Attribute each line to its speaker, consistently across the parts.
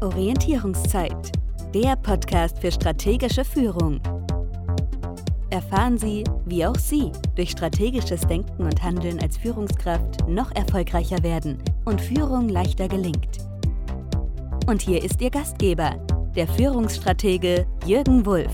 Speaker 1: Orientierungszeit, der Podcast für strategische Führung. Erfahren Sie, wie auch Sie durch strategisches Denken und Handeln als Führungskraft noch erfolgreicher werden und Führung leichter gelingt. Und hier ist Ihr Gastgeber, der Führungsstratege Jürgen Wulff.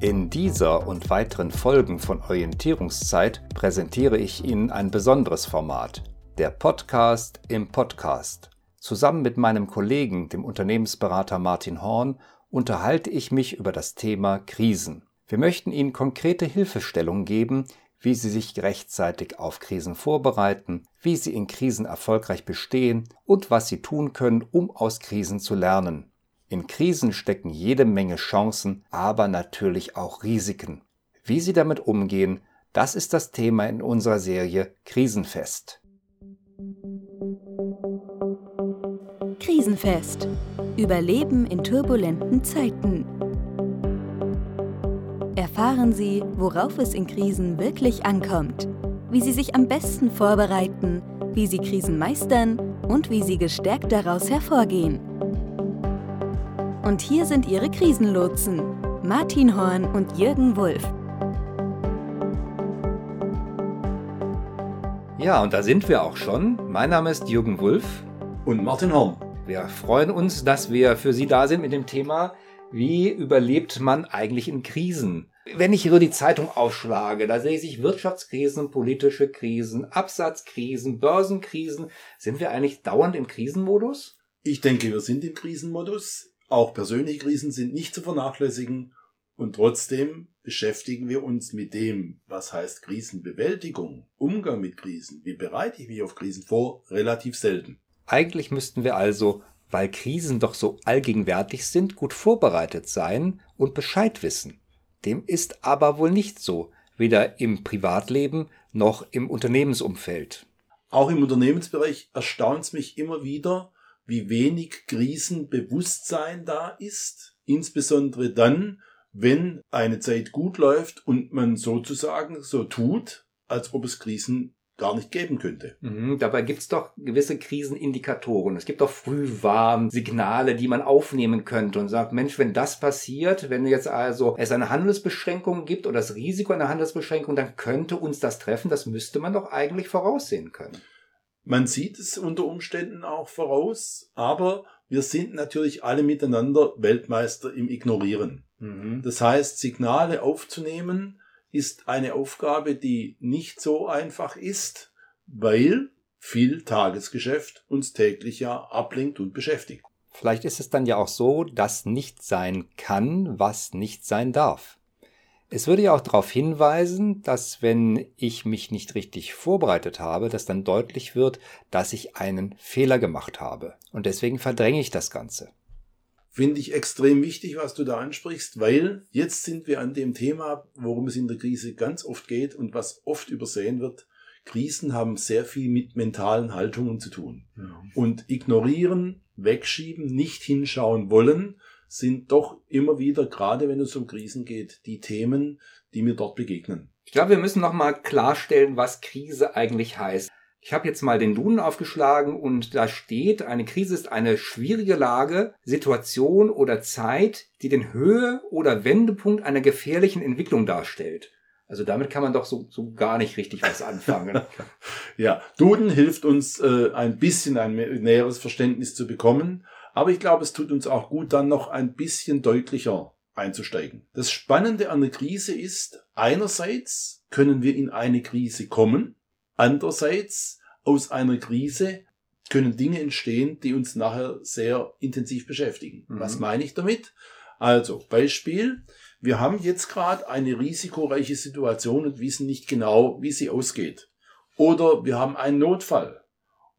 Speaker 2: In dieser und weiteren Folgen von Orientierungszeit präsentiere ich Ihnen ein besonderes Format, der Podcast im Podcast. Zusammen mit meinem Kollegen, dem Unternehmensberater Martin Horn, unterhalte ich mich über das Thema Krisen. Wir möchten Ihnen konkrete Hilfestellungen geben, wie Sie sich rechtzeitig auf Krisen vorbereiten, wie Sie in Krisen erfolgreich bestehen und was Sie tun können, um aus Krisen zu lernen. In Krisen stecken jede Menge Chancen, aber natürlich auch Risiken. Wie Sie damit umgehen, das ist das Thema in unserer Serie Krisenfest.
Speaker 1: Krisenfest. Überleben in turbulenten Zeiten. Erfahren Sie, worauf es in Krisen wirklich ankommt, wie Sie sich am besten vorbereiten, wie Sie Krisen meistern und wie Sie gestärkt daraus hervorgehen. Und hier sind Ihre Krisenlotsen, Martin Horn und Jürgen Wulff.
Speaker 2: Ja, und da sind wir auch schon. Mein Name ist Jürgen Wulff.
Speaker 3: Und Martin Horn.
Speaker 2: Wir freuen uns, dass wir für Sie da sind mit dem Thema, wie überlebt man eigentlich in Krisen? Wenn ich so die Zeitung aufschlage, da sehe ich Wirtschaftskrisen, politische Krisen, Absatzkrisen, Börsenkrisen. Sind wir eigentlich dauernd im Krisenmodus?
Speaker 3: Ich denke, wir sind im Krisenmodus. Auch persönliche Krisen sind nicht zu vernachlässigen. Und trotzdem beschäftigen wir uns mit dem, was heißt Krisenbewältigung, Umgang mit Krisen, wie bereite ich mich auf Krisen vor, relativ selten.
Speaker 2: Eigentlich müssten wir also, weil Krisen doch so allgegenwärtig sind, gut vorbereitet sein und Bescheid wissen. Dem ist aber wohl nicht so, weder im Privatleben noch im Unternehmensumfeld.
Speaker 3: Auch im Unternehmensbereich erstaunt es mich immer wieder, wie wenig Krisenbewusstsein da ist, insbesondere dann, wenn eine Zeit gut läuft und man sozusagen so tut, als ob es Krisen gar nicht geben könnte.
Speaker 2: Mhm, dabei gibt es doch gewisse Krisenindikatoren. Es gibt doch Frühwarnsignale, die man aufnehmen könnte und sagt, Mensch, wenn das passiert, wenn jetzt also es eine Handelsbeschränkung gibt oder das Risiko einer Handelsbeschränkung, dann könnte uns das treffen. Das müsste man doch eigentlich voraussehen können.
Speaker 3: Man sieht es unter Umständen auch voraus, aber wir sind natürlich alle miteinander Weltmeister im Ignorieren. Mhm. Das heißt, Signale aufzunehmen, ist eine Aufgabe, die nicht so einfach ist, weil viel Tagesgeschäft uns täglich ja ablenkt und beschäftigt.
Speaker 2: Vielleicht ist es dann ja auch so, dass nicht sein kann, was nicht sein darf. Es würde ja auch darauf hinweisen, dass wenn ich mich nicht richtig vorbereitet habe, dass dann deutlich wird, dass ich einen Fehler gemacht habe. Und deswegen verdränge ich das Ganze
Speaker 3: finde ich extrem wichtig, was du da ansprichst, weil jetzt sind wir an dem Thema, worum es in der Krise ganz oft geht und was oft übersehen wird. Krisen haben sehr viel mit mentalen Haltungen zu tun. Ja. Und ignorieren, wegschieben, nicht hinschauen wollen, sind doch immer wieder, gerade wenn es um Krisen geht, die Themen, die mir dort begegnen.
Speaker 2: Ich glaube, wir müssen nochmal klarstellen, was Krise eigentlich heißt. Ich habe jetzt mal den Duden aufgeschlagen und da steht, eine Krise ist eine schwierige Lage, Situation oder Zeit, die den Höhe- oder Wendepunkt einer gefährlichen Entwicklung darstellt. Also damit kann man doch so, so gar nicht richtig was anfangen.
Speaker 3: ja, Duden hilft uns äh, ein bisschen ein näheres Verständnis zu bekommen, aber ich glaube, es tut uns auch gut, dann noch ein bisschen deutlicher einzusteigen. Das Spannende an der Krise ist, einerseits können wir in eine Krise kommen, Andererseits, aus einer Krise können Dinge entstehen, die uns nachher sehr intensiv beschäftigen. Mhm. Was meine ich damit? Also, Beispiel, wir haben jetzt gerade eine risikoreiche Situation und wissen nicht genau, wie sie ausgeht. Oder wir haben einen Notfall.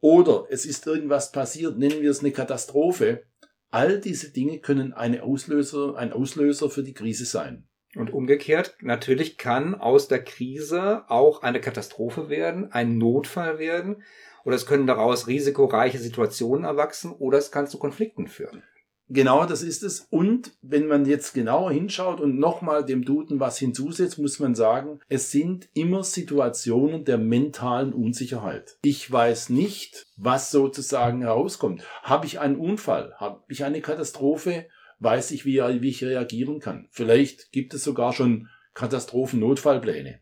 Speaker 3: Oder es ist irgendwas passiert, nennen wir es eine Katastrophe. All diese Dinge können eine Auslöser, ein Auslöser für die Krise sein.
Speaker 2: Und umgekehrt, natürlich kann aus der Krise auch eine Katastrophe werden, ein Notfall werden, oder es können daraus risikoreiche Situationen erwachsen, oder es kann zu Konflikten führen.
Speaker 3: Genau, das ist es. Und wenn man jetzt genauer hinschaut und nochmal dem Duden was hinzusetzt, muss man sagen, es sind immer Situationen der mentalen Unsicherheit. Ich weiß nicht, was sozusagen herauskommt. Habe ich einen Unfall? Habe ich eine Katastrophe? Weiß ich, wie, wie ich reagieren kann? Vielleicht gibt es sogar schon Katastrophennotfallpläne.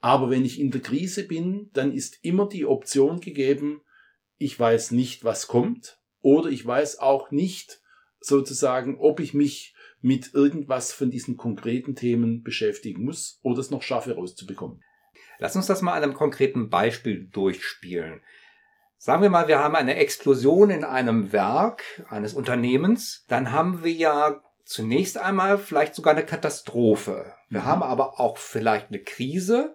Speaker 3: Aber wenn ich in der Krise bin, dann ist immer die Option gegeben, ich weiß nicht, was kommt, oder ich weiß auch nicht, sozusagen, ob ich mich mit irgendwas von diesen konkreten Themen beschäftigen muss oder es noch schaffe, rauszubekommen.
Speaker 2: Lass uns das mal an einem konkreten Beispiel durchspielen. Sagen wir mal, wir haben eine Explosion in einem Werk eines Unternehmens, dann haben wir ja zunächst einmal vielleicht sogar eine Katastrophe. Wir mhm. haben aber auch vielleicht eine Krise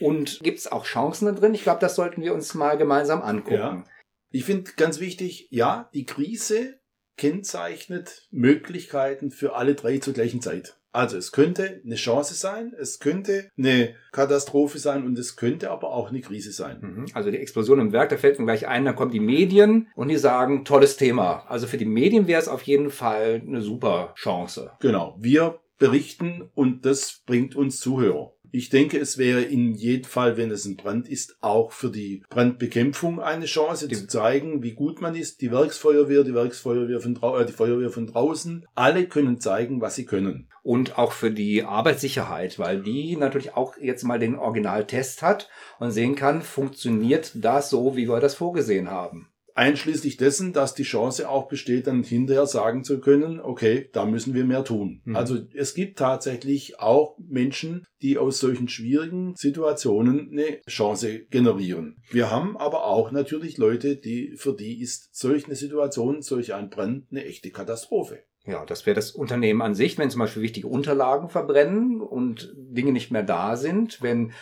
Speaker 2: und gibt es auch Chancen da drin? Ich glaube, das sollten wir uns mal gemeinsam angucken.
Speaker 3: Ja. Ich finde ganz wichtig, ja, die Krise kennzeichnet Möglichkeiten für alle drei zur gleichen Zeit. Also es könnte eine Chance sein, es könnte eine Katastrophe sein und es könnte aber auch eine Krise sein.
Speaker 2: Mhm. Also die Explosion im Werk, da fällt mir gleich ein, dann kommen die Medien und die sagen, tolles Thema. Also für die Medien wäre es auf jeden Fall eine super Chance.
Speaker 3: Genau, wir berichten und das bringt uns Zuhörer. Ich denke, es wäre in jedem Fall, wenn es ein Brand ist, auch für die Brandbekämpfung eine Chance, zu zeigen, wie gut man ist. Die Werksfeuerwehr, die Werksfeuerwehr von, äh, die Feuerwehr von draußen, alle können zeigen, was sie können.
Speaker 2: Und auch für die Arbeitssicherheit, weil die natürlich auch jetzt mal den Originaltest hat und sehen kann, funktioniert das so, wie wir das vorgesehen haben.
Speaker 3: Einschließlich dessen, dass die Chance auch besteht, dann hinterher sagen zu können, okay, da müssen wir mehr tun. Mhm. Also es gibt tatsächlich auch Menschen, die aus solchen schwierigen Situationen eine Chance generieren. Wir haben aber auch natürlich Leute, die, für die ist solch eine Situation, solch ein Brand eine echte Katastrophe.
Speaker 2: Ja, das wäre das Unternehmen an sich, wenn zum Beispiel wichtige Unterlagen verbrennen und Dinge nicht mehr da sind, wenn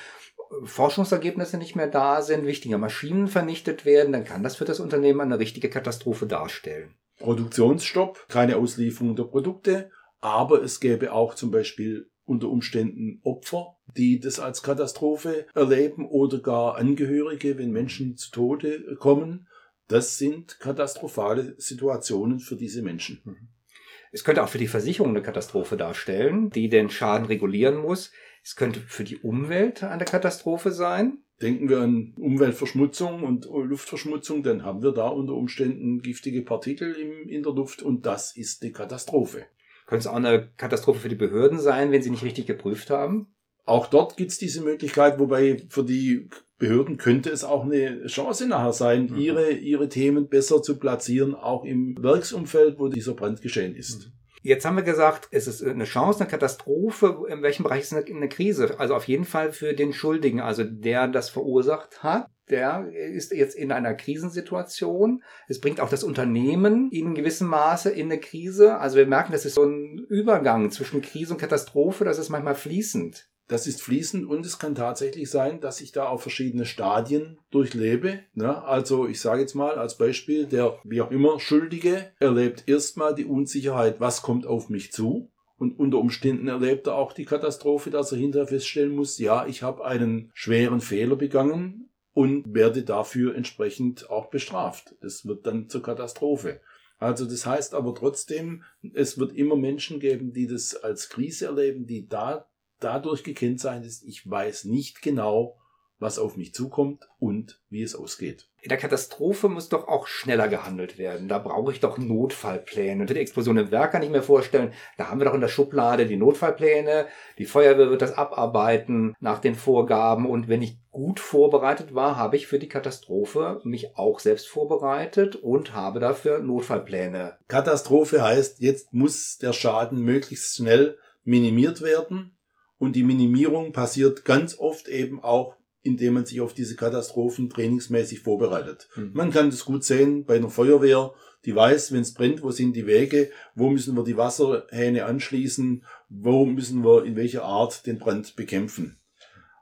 Speaker 2: Forschungsergebnisse nicht mehr da sind, wichtige Maschinen vernichtet werden, dann kann das für das Unternehmen eine richtige Katastrophe darstellen.
Speaker 3: Produktionsstopp, keine Auslieferung der Produkte, aber es gäbe auch zum Beispiel unter Umständen Opfer, die das als Katastrophe erleben oder gar Angehörige, wenn Menschen zu Tode kommen. Das sind katastrophale Situationen für diese Menschen.
Speaker 2: Es könnte auch für die Versicherung eine Katastrophe darstellen, die den Schaden regulieren muss. Es könnte für die Umwelt eine Katastrophe sein.
Speaker 3: Denken wir an Umweltverschmutzung und Luftverschmutzung, dann haben wir da unter Umständen giftige Partikel im, in der Luft und das ist eine Katastrophe.
Speaker 2: Könnte es auch eine Katastrophe für die Behörden sein, wenn sie nicht richtig geprüft haben?
Speaker 3: Auch dort gibt es diese Möglichkeit, wobei für die Behörden könnte es auch eine Chance nachher sein, mhm. ihre, ihre Themen besser zu platzieren, auch im Werksumfeld, wo dieser Brand geschehen ist. Mhm.
Speaker 2: Jetzt haben wir gesagt, es ist eine Chance, eine Katastrophe. In welchem Bereich ist eine, Krise? Also auf jeden Fall für den Schuldigen, also der das verursacht hat. Der ist jetzt in einer Krisensituation. Es bringt auch das Unternehmen in gewissem Maße in eine Krise. Also wir merken, das ist so ein Übergang zwischen Krise und Katastrophe. Das ist manchmal fließend.
Speaker 3: Das ist fließend und es kann tatsächlich sein, dass ich da auch verschiedene Stadien durchlebe. Ne? Also ich sage jetzt mal als Beispiel, der wie auch immer Schuldige erlebt erstmal die Unsicherheit, was kommt auf mich zu. Und unter Umständen erlebt er auch die Katastrophe, dass er hinterher feststellen muss, ja, ich habe einen schweren Fehler begangen und werde dafür entsprechend auch bestraft. Das wird dann zur Katastrophe. Also das heißt aber trotzdem, es wird immer Menschen geben, die das als Krise erleben, die da dadurch gekennzeichnet ist, ich weiß nicht genau, was auf mich zukommt und wie es ausgeht.
Speaker 2: In der Katastrophe muss doch auch schneller gehandelt werden. Da brauche ich doch Notfallpläne. Und die Explosion im Werk kann ich mir vorstellen, da haben wir doch in der Schublade die Notfallpläne. Die Feuerwehr wird das abarbeiten nach den Vorgaben. Und wenn ich gut vorbereitet war, habe ich für die Katastrophe mich auch selbst vorbereitet und habe dafür Notfallpläne.
Speaker 3: Katastrophe heißt, jetzt muss der Schaden möglichst schnell minimiert werden. Und die Minimierung passiert ganz oft eben auch, indem man sich auf diese Katastrophen trainingsmäßig vorbereitet. Mhm. Man kann das gut sehen bei einer Feuerwehr, die weiß, wenn es brennt, wo sind die Wege, wo müssen wir die Wasserhähne anschließen, wo müssen wir in welcher Art den Brand bekämpfen.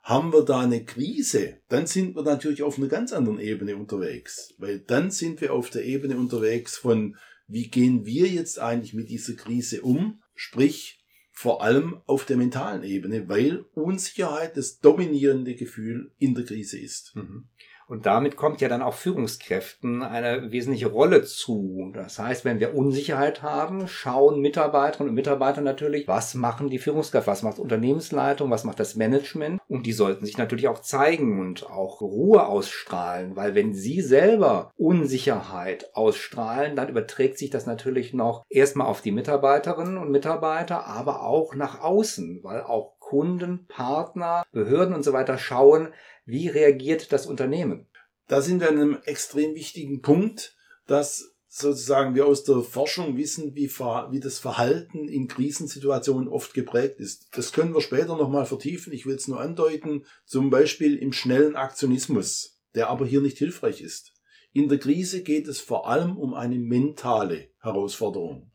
Speaker 3: Haben wir da eine Krise, dann sind wir natürlich auf einer ganz anderen Ebene unterwegs, weil dann sind wir auf der Ebene unterwegs von, wie gehen wir jetzt eigentlich mit dieser Krise um, sprich, vor allem auf der mentalen Ebene, weil Unsicherheit das dominierende Gefühl in der Krise ist.
Speaker 2: Mhm. Und damit kommt ja dann auch Führungskräften eine wesentliche Rolle zu. Das heißt, wenn wir Unsicherheit haben, schauen Mitarbeiterinnen und Mitarbeiter natürlich, was machen die Führungskräfte, was macht Unternehmensleitung, was macht das Management. Und die sollten sich natürlich auch zeigen und auch Ruhe ausstrahlen, weil wenn sie selber Unsicherheit ausstrahlen, dann überträgt sich das natürlich noch erstmal auf die Mitarbeiterinnen und Mitarbeiter, aber auch nach außen, weil auch Kunden, Partner, Behörden und so weiter schauen, wie reagiert das Unternehmen?
Speaker 3: Da sind wir an einem extrem wichtigen Punkt, dass sozusagen wir aus der Forschung wissen, wie, wie das Verhalten in Krisensituationen oft geprägt ist. Das können wir später nochmal vertiefen. Ich will es nur andeuten. Zum Beispiel im schnellen Aktionismus, der aber hier nicht hilfreich ist. In der Krise geht es vor allem um eine mentale Herausforderung.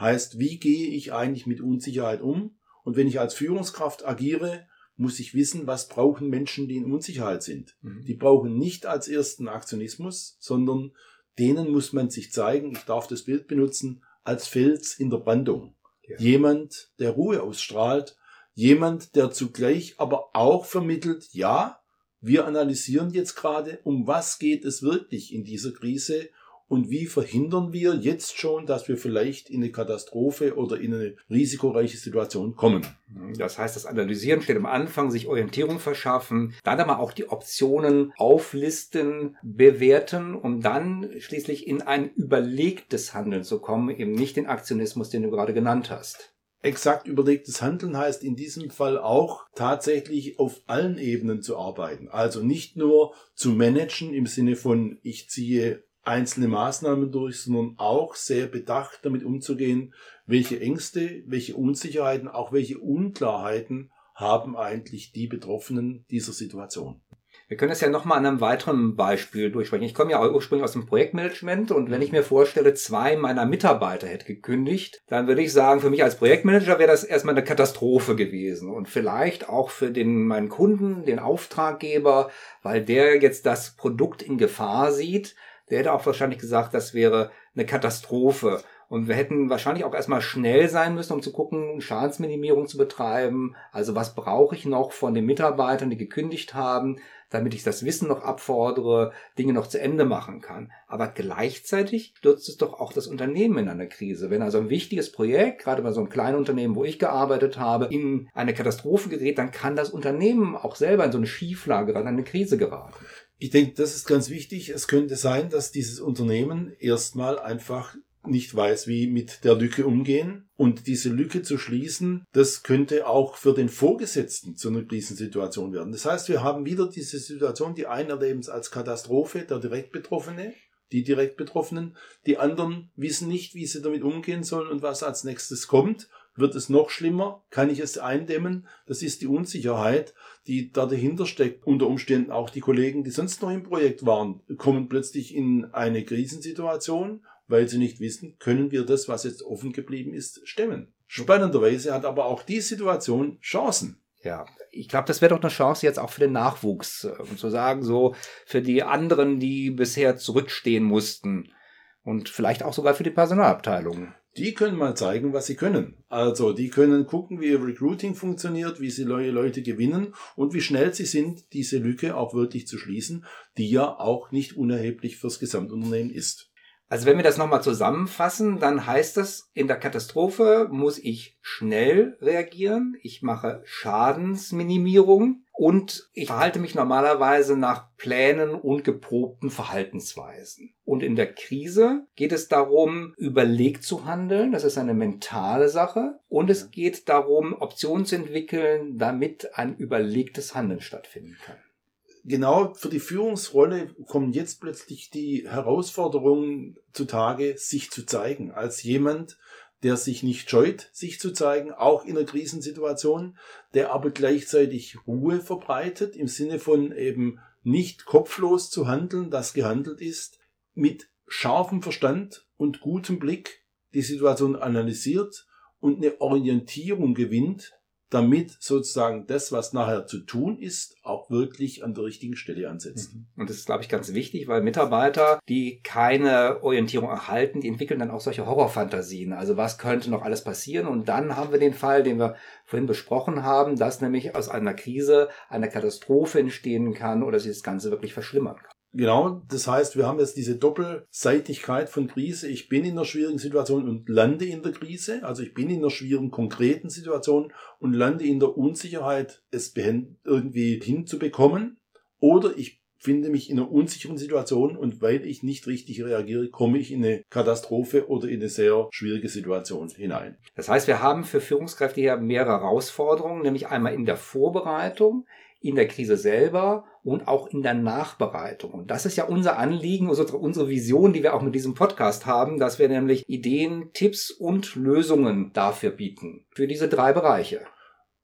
Speaker 3: Heißt, wie gehe ich eigentlich mit Unsicherheit um? Und wenn ich als Führungskraft agiere, muss ich wissen, was brauchen Menschen, die in Unsicherheit sind. Mhm. Die brauchen nicht als ersten Aktionismus, sondern denen muss man sich zeigen, ich darf das Bild benutzen, als Fels in der Brandung. Ja. Jemand, der Ruhe ausstrahlt, jemand, der zugleich aber auch vermittelt, ja, wir analysieren jetzt gerade, um was geht es wirklich in dieser Krise und wie verhindern wir jetzt schon, dass wir vielleicht in eine Katastrophe oder in eine risikoreiche Situation kommen.
Speaker 2: Das heißt, das Analysieren steht am Anfang, sich Orientierung verschaffen, dann aber auch die Optionen auflisten, bewerten, um dann schließlich in ein überlegtes Handeln zu kommen, eben nicht den Aktionismus, den du gerade genannt hast.
Speaker 3: Exakt überlegtes Handeln heißt in diesem Fall auch tatsächlich auf allen Ebenen zu arbeiten. Also nicht nur zu managen im Sinne von ich ziehe einzelne Maßnahmen durch, sondern auch sehr bedacht damit umzugehen, welche Ängste, welche Unsicherheiten, auch welche Unklarheiten haben eigentlich die Betroffenen dieser Situation.
Speaker 2: Wir können das ja nochmal an einem weiteren Beispiel durchsprechen. Ich komme ja ursprünglich aus dem Projektmanagement und wenn ich mir vorstelle, zwei meiner Mitarbeiter hätte gekündigt, dann würde ich sagen, für mich als Projektmanager wäre das erstmal eine Katastrophe gewesen und vielleicht auch für den, meinen Kunden, den Auftraggeber, weil der jetzt das Produkt in Gefahr sieht der hätte auch wahrscheinlich gesagt, das wäre eine Katastrophe. Und wir hätten wahrscheinlich auch erstmal schnell sein müssen, um zu gucken, Schadensminimierung zu betreiben. Also was brauche ich noch von den Mitarbeitern, die gekündigt haben, damit ich das Wissen noch abfordere, Dinge noch zu Ende machen kann. Aber gleichzeitig stürzt es doch auch das Unternehmen in eine Krise. Wenn also ein wichtiges Projekt, gerade bei so einem kleinen Unternehmen, wo ich gearbeitet habe, in eine Katastrophe gerät, dann kann das Unternehmen auch selber in so eine Schieflage, in eine Krise geraten.
Speaker 3: Ich denke, das ist ganz wichtig. Es könnte sein, dass dieses Unternehmen erstmal einfach nicht weiß, wie mit der Lücke umgehen. Und diese Lücke zu schließen, das könnte auch für den Vorgesetzten zu einer Krisensituation werden. Das heißt, wir haben wieder diese Situation, die einen erleben es als Katastrophe, der direkt Betroffene, die direkt Betroffenen, die anderen wissen nicht, wie sie damit umgehen sollen und was als nächstes kommt. Wird es noch schlimmer? Kann ich es eindämmen? Das ist die Unsicherheit, die da dahinter steckt. Unter Umständen auch die Kollegen, die sonst noch im Projekt waren, kommen plötzlich in eine Krisensituation, weil sie nicht wissen, können wir das, was jetzt offen geblieben ist, stemmen. Spannenderweise hat aber auch die Situation Chancen.
Speaker 2: Ja, ich glaube, das wäre doch eine Chance jetzt auch für den Nachwuchs, um zu sagen, so für die anderen, die bisher zurückstehen mussten und vielleicht auch sogar für die Personalabteilung
Speaker 3: die können mal zeigen, was sie können. Also, die können gucken, wie ihr Recruiting funktioniert, wie sie neue Leute gewinnen und wie schnell sie sind, diese Lücke auch wirklich zu schließen, die ja auch nicht unerheblich fürs Gesamtunternehmen ist.
Speaker 2: Also wenn wir das nochmal zusammenfassen, dann heißt das, in der Katastrophe muss ich schnell reagieren, ich mache Schadensminimierung und ich verhalte mich normalerweise nach Plänen und geprobten Verhaltensweisen. Und in der Krise geht es darum, überlegt zu handeln, das ist eine mentale Sache, und es geht darum, Optionen zu entwickeln, damit ein überlegtes Handeln stattfinden kann.
Speaker 3: Genau für die Führungsrolle kommen jetzt plötzlich die Herausforderungen zutage, sich zu zeigen als jemand, der sich nicht scheut, sich zu zeigen, auch in einer Krisensituation, der aber gleichzeitig Ruhe verbreitet, im Sinne von eben nicht kopflos zu handeln, das gehandelt ist, mit scharfem Verstand und gutem Blick die Situation analysiert und eine Orientierung gewinnt, damit sozusagen das, was nachher zu tun ist, auch wirklich an der richtigen Stelle ansetzt. Mhm.
Speaker 2: Und das ist, glaube ich, ganz wichtig, weil Mitarbeiter, die keine Orientierung erhalten, die entwickeln dann auch solche Horrorfantasien. Also was könnte noch alles passieren? Und dann haben wir den Fall, den wir vorhin besprochen haben, dass nämlich aus einer Krise eine Katastrophe entstehen kann oder sich das Ganze wirklich verschlimmern kann.
Speaker 3: Genau, das heißt, wir haben jetzt diese Doppelseitigkeit von Krise. Ich bin in einer schwierigen Situation und lande in der Krise. Also ich bin in einer schwierigen, konkreten Situation und lande in der Unsicherheit, es irgendwie hinzubekommen. Oder ich finde mich in einer unsicheren Situation und weil ich nicht richtig reagiere, komme ich in eine Katastrophe oder in eine sehr schwierige Situation hinein.
Speaker 2: Das heißt, wir haben für Führungskräfte hier mehrere Herausforderungen, nämlich einmal in der Vorbereitung, in der Krise selber und auch in der Nachbereitung. Und das ist ja unser Anliegen, unsere, Vision, die wir auch mit diesem Podcast haben, dass wir nämlich Ideen, Tipps und Lösungen dafür bieten. Für diese drei Bereiche.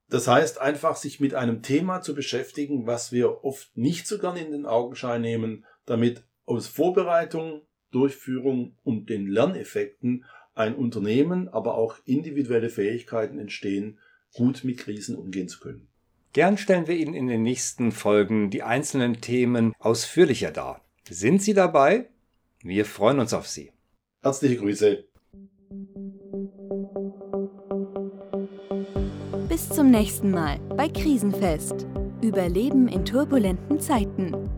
Speaker 3: Das heißt, einfach sich mit einem Thema zu beschäftigen, was wir oft nicht so gern in den Augenschein nehmen, damit aus Vorbereitung, Durchführung und den Lerneffekten ein Unternehmen, aber auch individuelle Fähigkeiten entstehen, gut mit Krisen umgehen zu können.
Speaker 2: Gern stellen wir Ihnen in den nächsten Folgen die einzelnen Themen ausführlicher dar. Sind Sie dabei? Wir freuen uns auf Sie.
Speaker 3: Herzliche Grüße.
Speaker 1: Bis zum nächsten Mal bei Krisenfest. Überleben in turbulenten Zeiten.